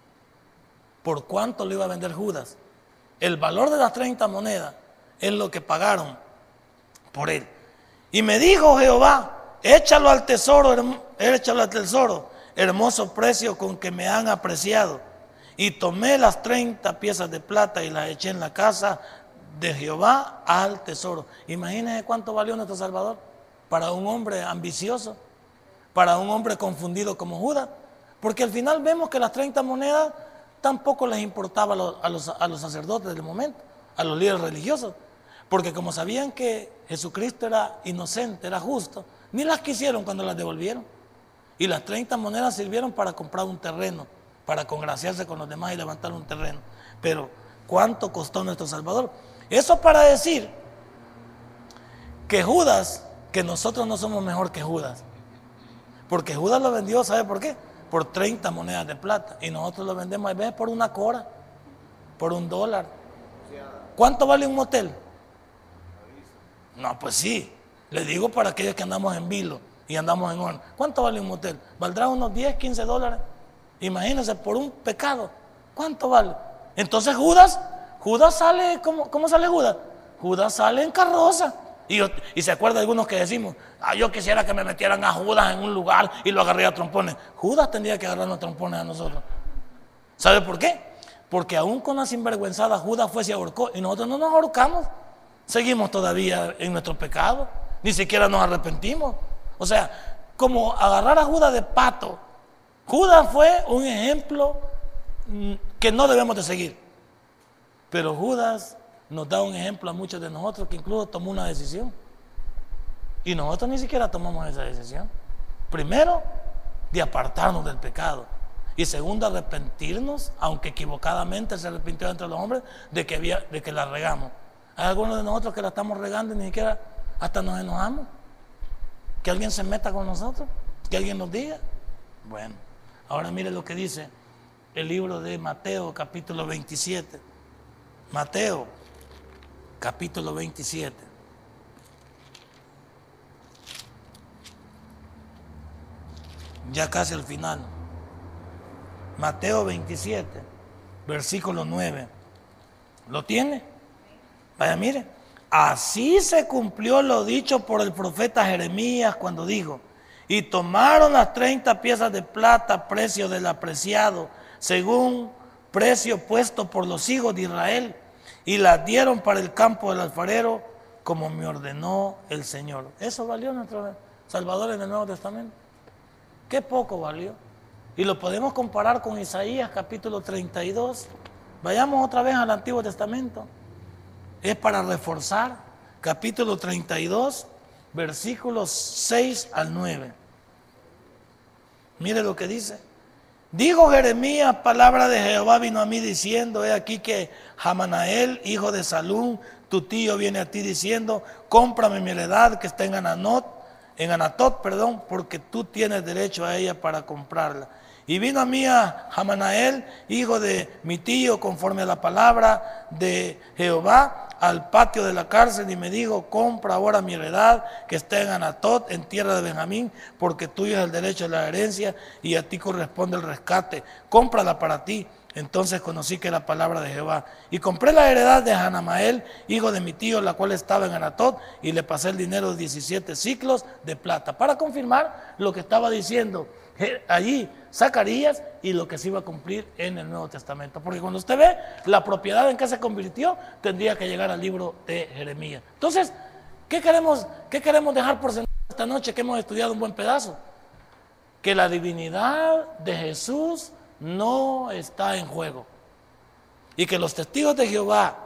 Por cuánto lo iba a vender Judas. El valor de las 30 monedas es lo que pagaron por él. Y me dijo Jehová, échalo al tesoro, échalo al tesoro, hermoso precio con que me han apreciado. Y tomé las 30 piezas de plata y las eché en la casa de Jehová al tesoro. Imagínense cuánto valió nuestro Salvador para un hombre ambicioso, para un hombre confundido como Judas. Porque al final vemos que las 30 monedas tampoco les importaba a los, a los sacerdotes del momento, a los líderes religiosos. Porque como sabían que Jesucristo era inocente, era justo, ni las quisieron cuando las devolvieron. Y las 30 monedas sirvieron para comprar un terreno, para congraciarse con los demás y levantar un terreno. Pero, ¿cuánto costó nuestro Salvador? Eso para decir que Judas, que nosotros no somos mejor que Judas. Porque Judas lo vendió, ¿sabe por qué? Por 30 monedas de plata. Y nosotros lo vendemos a veces por una cora, por un dólar. ¿Cuánto vale un motel? No, pues sí. Le digo para aquellos que andamos en vilo y andamos en horno. ¿Cuánto vale un motel? ¿Valdrá unos 10, 15 dólares? Imagínense, por un pecado. ¿Cuánto vale? Entonces Judas, Judas sale, ¿cómo, cómo sale Judas? Judas sale en carroza. Y, y, se acuerda de algunos que decimos, ah, yo quisiera que me metieran a Judas en un lugar y lo agarré a trompones. Judas tendría que agarrarnos a trompones a nosotros. ¿Sabe por qué? Porque aún con la sinvergüenzada Judas fue se ahorcó y nosotros no nos ahorcamos. Seguimos todavía en nuestro pecado, ni siquiera nos arrepentimos. O sea, como agarrar a Judas de pato. Judas fue un ejemplo mm, que no debemos de seguir. Pero Judas nos da un ejemplo a muchos de nosotros que incluso tomó una decisión. Y nosotros ni siquiera tomamos esa decisión. Primero, de apartarnos del pecado. Y segundo, arrepentirnos, aunque equivocadamente se arrepintió entre los hombres, de que, había, de que la regamos. Hay algunos de nosotros que la estamos regando y ni siquiera hasta nos enojamos. Que alguien se meta con nosotros, que alguien nos diga. Bueno, ahora mire lo que dice el libro de Mateo capítulo 27. Mateo capítulo 27. Ya casi al final. Mateo 27, versículo 9. ¿Lo tiene? Vaya, mire, así se cumplió lo dicho por el profeta Jeremías cuando dijo, y tomaron las 30 piezas de plata, precio del apreciado, según precio puesto por los hijos de Israel, y las dieron para el campo del alfarero, como me ordenó el Señor. Eso valió nuestro Salvador en el Nuevo Testamento. Qué poco valió. Y lo podemos comparar con Isaías capítulo 32. Vayamos otra vez al Antiguo Testamento es para reforzar capítulo 32, versículos 6 al 9. Mire lo que dice. Dijo Jeremías, palabra de Jehová vino a mí diciendo, he aquí que Hamanael, hijo de Salún, tu tío viene a ti diciendo, cómprame mi heredad que está en Ananot, en Anatot, perdón, porque tú tienes derecho a ella para comprarla. Y vino a mí a Hamanael, hijo de mi tío, conforme a la palabra de Jehová, al patio de la cárcel y me dijo, compra ahora mi heredad que está en Anatot, en tierra de Benjamín, porque tuyo es el derecho de la herencia y a ti corresponde el rescate. Cómprala para ti. Entonces conocí que era palabra de Jehová. Y compré la heredad de Hanamael, hijo de mi tío, la cual estaba en Anatot, y le pasé el dinero de 17 ciclos de plata, para confirmar lo que estaba diciendo allí Zacarías y lo que se iba a cumplir en el Nuevo Testamento. Porque cuando usted ve la propiedad en que se convirtió, tendría que llegar al libro de Jeremías. Entonces, ¿qué queremos, qué queremos dejar por esta noche que hemos estudiado un buen pedazo? Que la divinidad de Jesús no está en juego. Y que los testigos de Jehová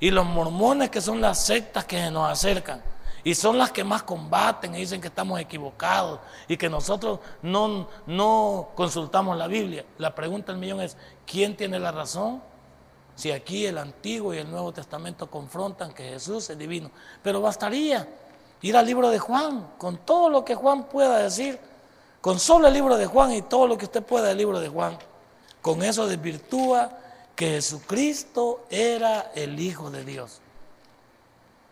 y los mormones, que son las sectas que nos acercan, y son las que más combaten y dicen que estamos equivocados y que nosotros no, no consultamos la Biblia. La pregunta del millón es, ¿quién tiene la razón? Si aquí el Antiguo y el Nuevo Testamento confrontan que Jesús es divino. Pero bastaría ir al libro de Juan, con todo lo que Juan pueda decir Con solo el libro de Juan y todo lo que usted pueda del libro de Juan, con eso desvirtúa que Jesucristo era el Hijo de Dios.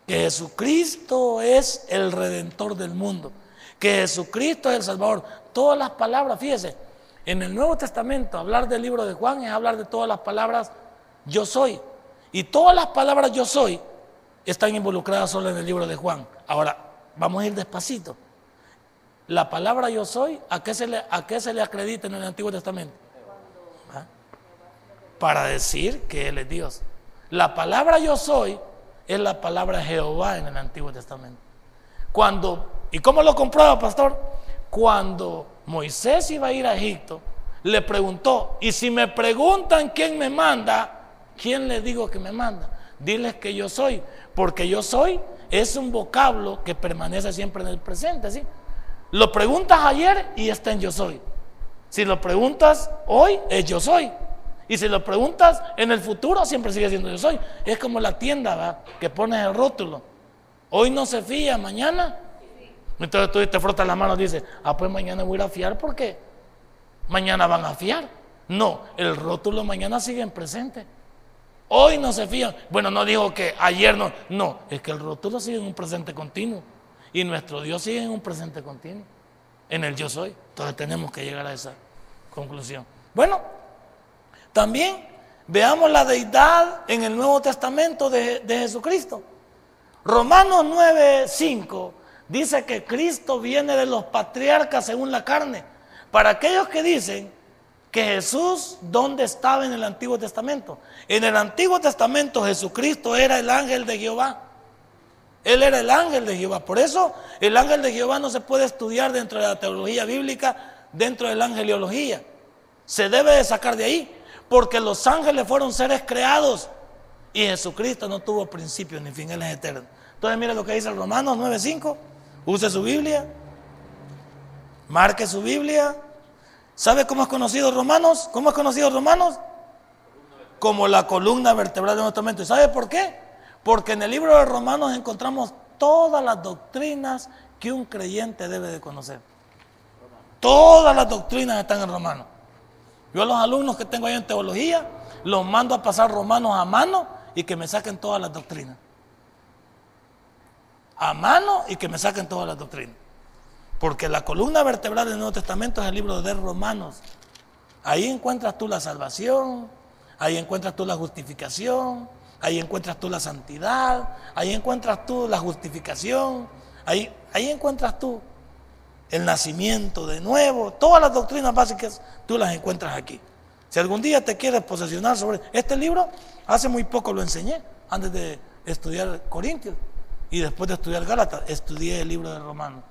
Que Jesucristo es el redentor del mundo. Que Jesucristo es el Salvador. Todas las palabras, fíjese, en el Nuevo Testamento hablar del libro de Juan es hablar de todas las palabras yo soy. Y todas las palabras yo soy están involucradas solo en el libro de Juan. Ahora, vamos a ir despacito. La palabra yo soy, ¿a qué se le, a qué se le acredita en el Antiguo Testamento? Para decir que Él es Dios. La palabra yo soy es la palabra Jehová en el Antiguo Testamento. Cuando, ¿y cómo lo comprueba, pastor? Cuando Moisés iba a ir a Egipto, le preguntó, y si me preguntan quién me manda, ¿quién le digo que me manda? Diles que yo soy, porque yo soy es un vocablo que permanece siempre en el presente, ¿sí? Lo preguntas ayer y está en yo soy. Si lo preguntas hoy, es yo soy. Y si lo preguntas en el futuro, siempre sigue siendo yo soy. Es como la tienda, ¿verdad? Que pones el rótulo. Hoy no se fía, mañana. Entonces tú te frotas las manos y dices, ah, pues mañana voy a ir a fiar porque mañana van a fiar. No, el rótulo mañana sigue en presente. Hoy no se fían. Bueno, no digo que ayer no. No, es que el rótulo sigue en un presente continuo. Y nuestro Dios sigue en un presente continuo, en el yo soy. Entonces tenemos que llegar a esa conclusión. Bueno, también veamos la deidad en el Nuevo Testamento de, de Jesucristo. Romanos 9:5 dice que Cristo viene de los patriarcas según la carne. Para aquellos que dicen que Jesús, ¿dónde estaba en el Antiguo Testamento? En el Antiguo Testamento Jesucristo era el ángel de Jehová. Él era el ángel de Jehová. Por eso el ángel de Jehová no se puede estudiar dentro de la teología bíblica, dentro de la angeliología. Se debe de sacar de ahí, porque los ángeles fueron seres creados y Jesucristo no tuvo principio ni fin, Él es eterno. Entonces mire lo que dice el Romanos 9.5, use su Biblia, marque su Biblia. ¿Sabe cómo es conocido Romanos? ¿Cómo es conocido Romanos? Como la columna vertebral de nuestro mente. ¿Sabe por qué? Porque en el libro de Romanos encontramos todas las doctrinas que un creyente debe de conocer. Todas las doctrinas están en Romanos. Yo a los alumnos que tengo ahí en teología, los mando a pasar Romanos a mano y que me saquen todas las doctrinas. A mano y que me saquen todas las doctrinas. Porque la columna vertebral del Nuevo Testamento es el libro de Romanos. Ahí encuentras tú la salvación, ahí encuentras tú la justificación, ahí encuentras tú la santidad, ahí encuentras tú la justificación, ahí, ahí encuentras tú el nacimiento de nuevo, todas las doctrinas básicas tú las encuentras aquí. Si algún día te quieres posesionar sobre este libro, hace muy poco lo enseñé, antes de estudiar Corintios y después de estudiar Gálatas, estudié el libro de Romanos.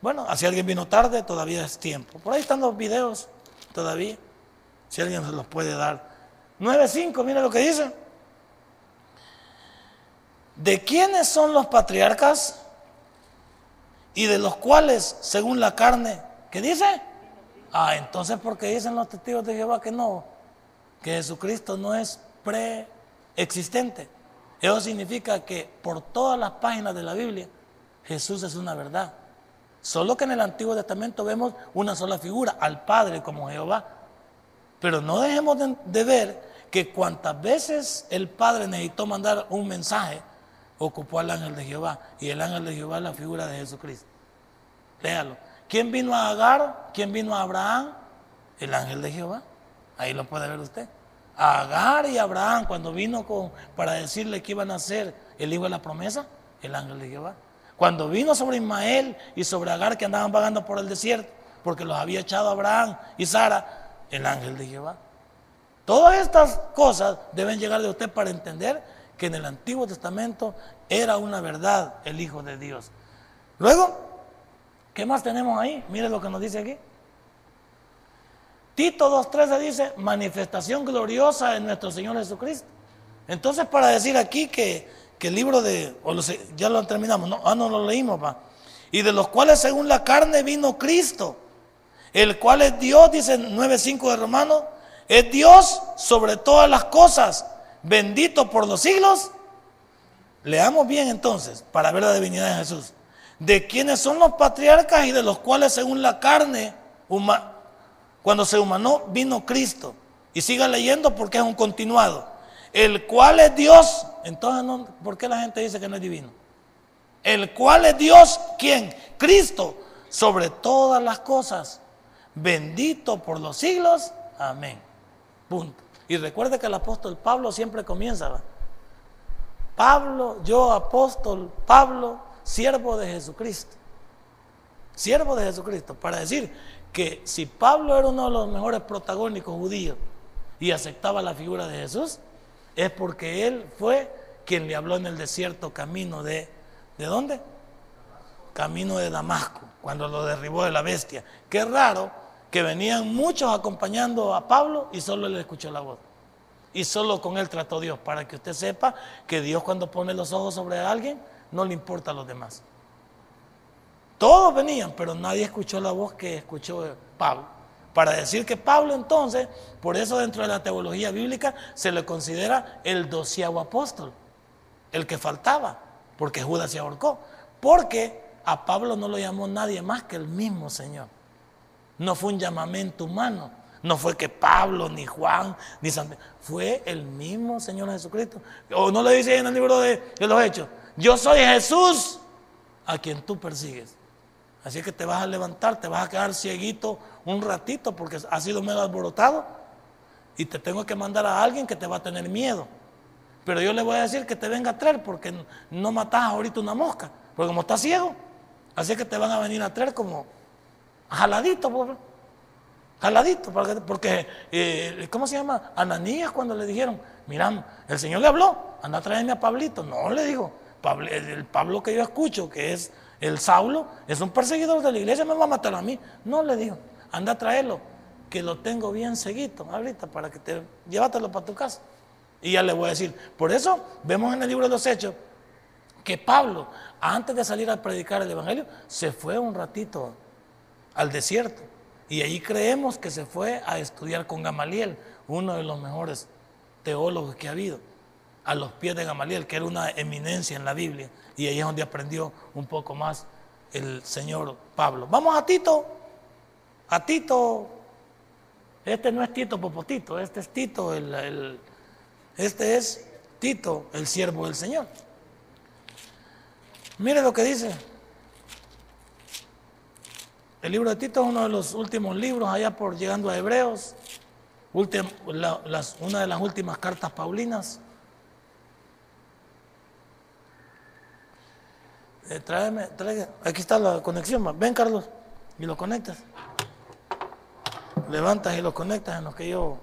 Bueno, si alguien vino tarde, todavía es tiempo. Por ahí están los videos todavía, si alguien se los puede dar. 9.5, mira lo que dice. ¿De quiénes son los patriarcas? Y de los cuales, según la carne, ¿qué dice? Ah, entonces, ¿por qué dicen los testigos de Jehová que no? Que Jesucristo no es preexistente. Eso significa que por todas las páginas de la Biblia, Jesús es una verdad. Solo que en el Antiguo Testamento vemos una sola figura, al Padre como Jehová. Pero no dejemos de, de ver que cuantas veces el Padre necesitó mandar un mensaje, ocupó al ángel de Jehová. Y el ángel de Jehová es la figura de Jesucristo. Léalo. ¿Quién vino a Agar? ¿Quién vino a Abraham? El ángel de Jehová. Ahí lo puede ver usted. Agar y Abraham, cuando vino con, para decirle que iban a ser el hijo de la promesa, el ángel de Jehová. Cuando vino sobre Ismael y sobre Agar que andaban vagando por el desierto, porque los había echado Abraham y Sara, el ángel de Jehová. Todas estas cosas deben llegar de usted para entender que en el Antiguo Testamento era una verdad el Hijo de Dios. Luego, ¿qué más tenemos ahí? Mire lo que nos dice aquí. Tito 2.13 dice, manifestación gloriosa de nuestro Señor Jesucristo. Entonces, para decir aquí que, que el libro de, ya lo terminamos, no, ah, no lo leímos, pa. Y de los cuales según la carne vino Cristo, el cual es Dios, dice 9.5 de Romanos, es Dios sobre todas las cosas bendito por los siglos. Leamos bien entonces para ver la divinidad de Jesús. De quienes son los patriarcas y de los cuales según la carne cuando se humanó, vino Cristo. Y siga leyendo porque es un continuado. El cual es Dios. Entonces, ¿por qué la gente dice que no es divino? El cual es Dios, ¿quién? Cristo, sobre todas las cosas. Bendito por los siglos. Amén. Punto. Y recuerde que el apóstol Pablo siempre comienza. Pablo, yo apóstol Pablo, siervo de Jesucristo. Siervo de Jesucristo. Para decir que si Pablo era uno de los mejores protagónicos judíos y aceptaba la figura de Jesús, es porque él fue quien le habló en el desierto camino de, ¿de dónde? Camino de Damasco, cuando lo derribó de la bestia. Qué raro que venían muchos acompañando a Pablo y solo él escuchó la voz. Y solo con él trató Dios, para que usted sepa que Dios cuando pone los ojos sobre alguien, no le importa a los demás. Todos venían, pero nadie escuchó la voz que escuchó Pablo. Para decir que Pablo entonces, por eso dentro de la teología bíblica se le considera el doceavo apóstol, el que faltaba, porque Judas se ahorcó. Porque a Pablo no lo llamó nadie más que el mismo Señor. No fue un llamamiento humano. No fue que Pablo, ni Juan, ni Santiago. Fue el mismo Señor Jesucristo. O no le dice en el libro de, los Hechos. Yo soy Jesús a quien tú persigues. Así que te vas a levantar, te vas a quedar cieguito un ratito porque has sido medio alborotado. Y te tengo que mandar a alguien que te va a tener miedo. Pero yo le voy a decir que te venga a traer porque no matas ahorita una mosca. Porque como estás ciego, así que te van a venir a traer como jaladito, pobre. Jaladito, porque, eh, ¿cómo se llama? Ananías cuando le dijeron, mira, el Señor le habló, anda a traerme a Pablito. No, le dijo, el Pablo que yo escucho, que es el Saulo, es un perseguidor de la iglesia, me va a matar a mí. No, le dijo, anda a traerlo, que lo tengo bien seguito ahorita para que te llévatelo para tu casa. Y ya le voy a decir, por eso vemos en el libro de los Hechos que Pablo, antes de salir a predicar el Evangelio, se fue un ratito al desierto. Y ahí creemos que se fue a estudiar con Gamaliel, uno de los mejores teólogos que ha habido, a los pies de Gamaliel, que era una eminencia en la Biblia. Y ahí es donde aprendió un poco más el señor Pablo. Vamos a Tito. A Tito. Este no es Tito Popotito, este es Tito, el, este es Tito, el siervo del Señor. Mire lo que dice. El libro de Tito es uno de los últimos libros, allá por llegando a Hebreos, una de las últimas cartas paulinas. Eh, tráeme, aquí está la conexión. Ven, Carlos, y lo conectas. Levantas y lo conectas en lo que yo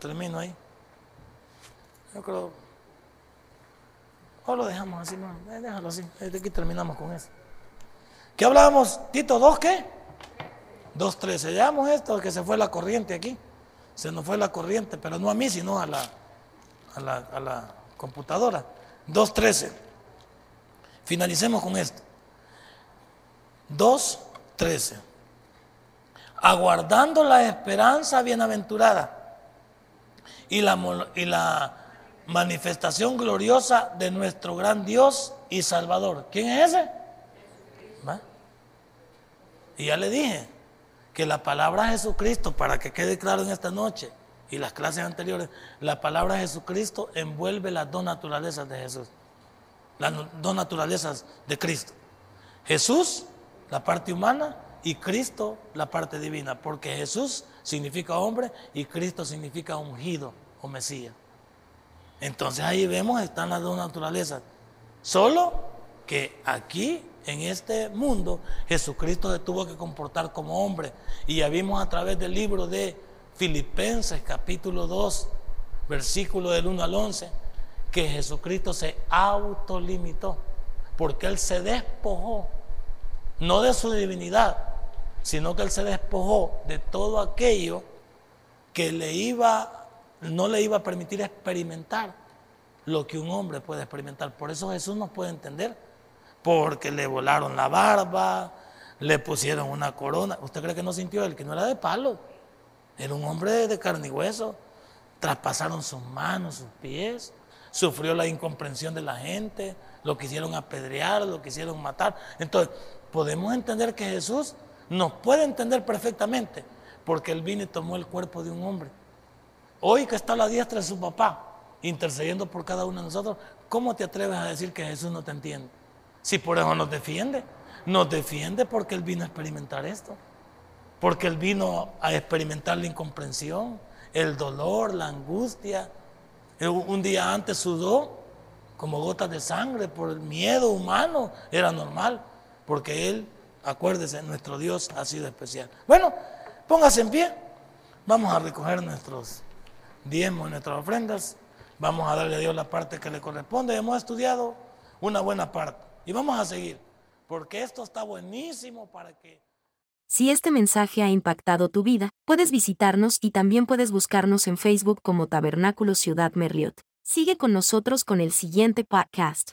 termino ahí. Yo creo. O lo dejamos así, no, eh, déjalo así. Aquí terminamos con eso. ¿Qué hablábamos? Tito 2, ¿qué? 2.13. Llevamos esto que se fue la corriente aquí. Se nos fue la corriente, pero no a mí, sino a la, a la, a la computadora. 2.13. Finalicemos con esto. 2.13. Aguardando la esperanza bienaventurada y la, y la manifestación gloriosa de nuestro gran Dios y Salvador. ¿Quién es ese? Y ya le dije, que la palabra Jesucristo, para que quede claro en esta noche y las clases anteriores, la palabra Jesucristo envuelve las dos naturalezas de Jesús, las dos naturalezas de Cristo. Jesús, la parte humana, y Cristo, la parte divina, porque Jesús significa hombre y Cristo significa ungido o Mesías. Entonces ahí vemos, están las dos naturalezas. Solo que aquí en este mundo, Jesucristo se tuvo que comportar como hombre. Y ya vimos a través del libro de Filipenses capítulo 2, versículo del 1 al 11, que Jesucristo se autolimitó, porque Él se despojó, no de su divinidad, sino que Él se despojó de todo aquello que le iba, no le iba a permitir experimentar lo que un hombre puede experimentar. Por eso Jesús nos puede entender porque le volaron la barba, le pusieron una corona. ¿Usted cree que no sintió él? Que no era de palo, era un hombre de carne y hueso. Traspasaron sus manos, sus pies, sufrió la incomprensión de la gente, lo quisieron apedrear, lo quisieron matar. Entonces, podemos entender que Jesús nos puede entender perfectamente, porque Él vino y tomó el cuerpo de un hombre. Hoy que está a la diestra de su papá, intercediendo por cada uno de nosotros, ¿cómo te atreves a decir que Jesús no te entiende? Si por eso nos defiende, nos defiende porque Él vino a experimentar esto, porque Él vino a experimentar la incomprensión, el dolor, la angustia. Un día antes sudó como gotas de sangre por el miedo humano, era normal, porque Él, acuérdese, nuestro Dios ha sido especial. Bueno, póngase en pie, vamos a recoger nuestros diezmos nuestras ofrendas, vamos a darle a Dios la parte que le corresponde. Hemos estudiado una buena parte y vamos a seguir, porque esto está buenísimo para que... Si este mensaje ha impactado tu vida, puedes visitarnos y también puedes buscarnos en Facebook como Tabernáculo Ciudad Merliot. Sigue con nosotros con el siguiente podcast.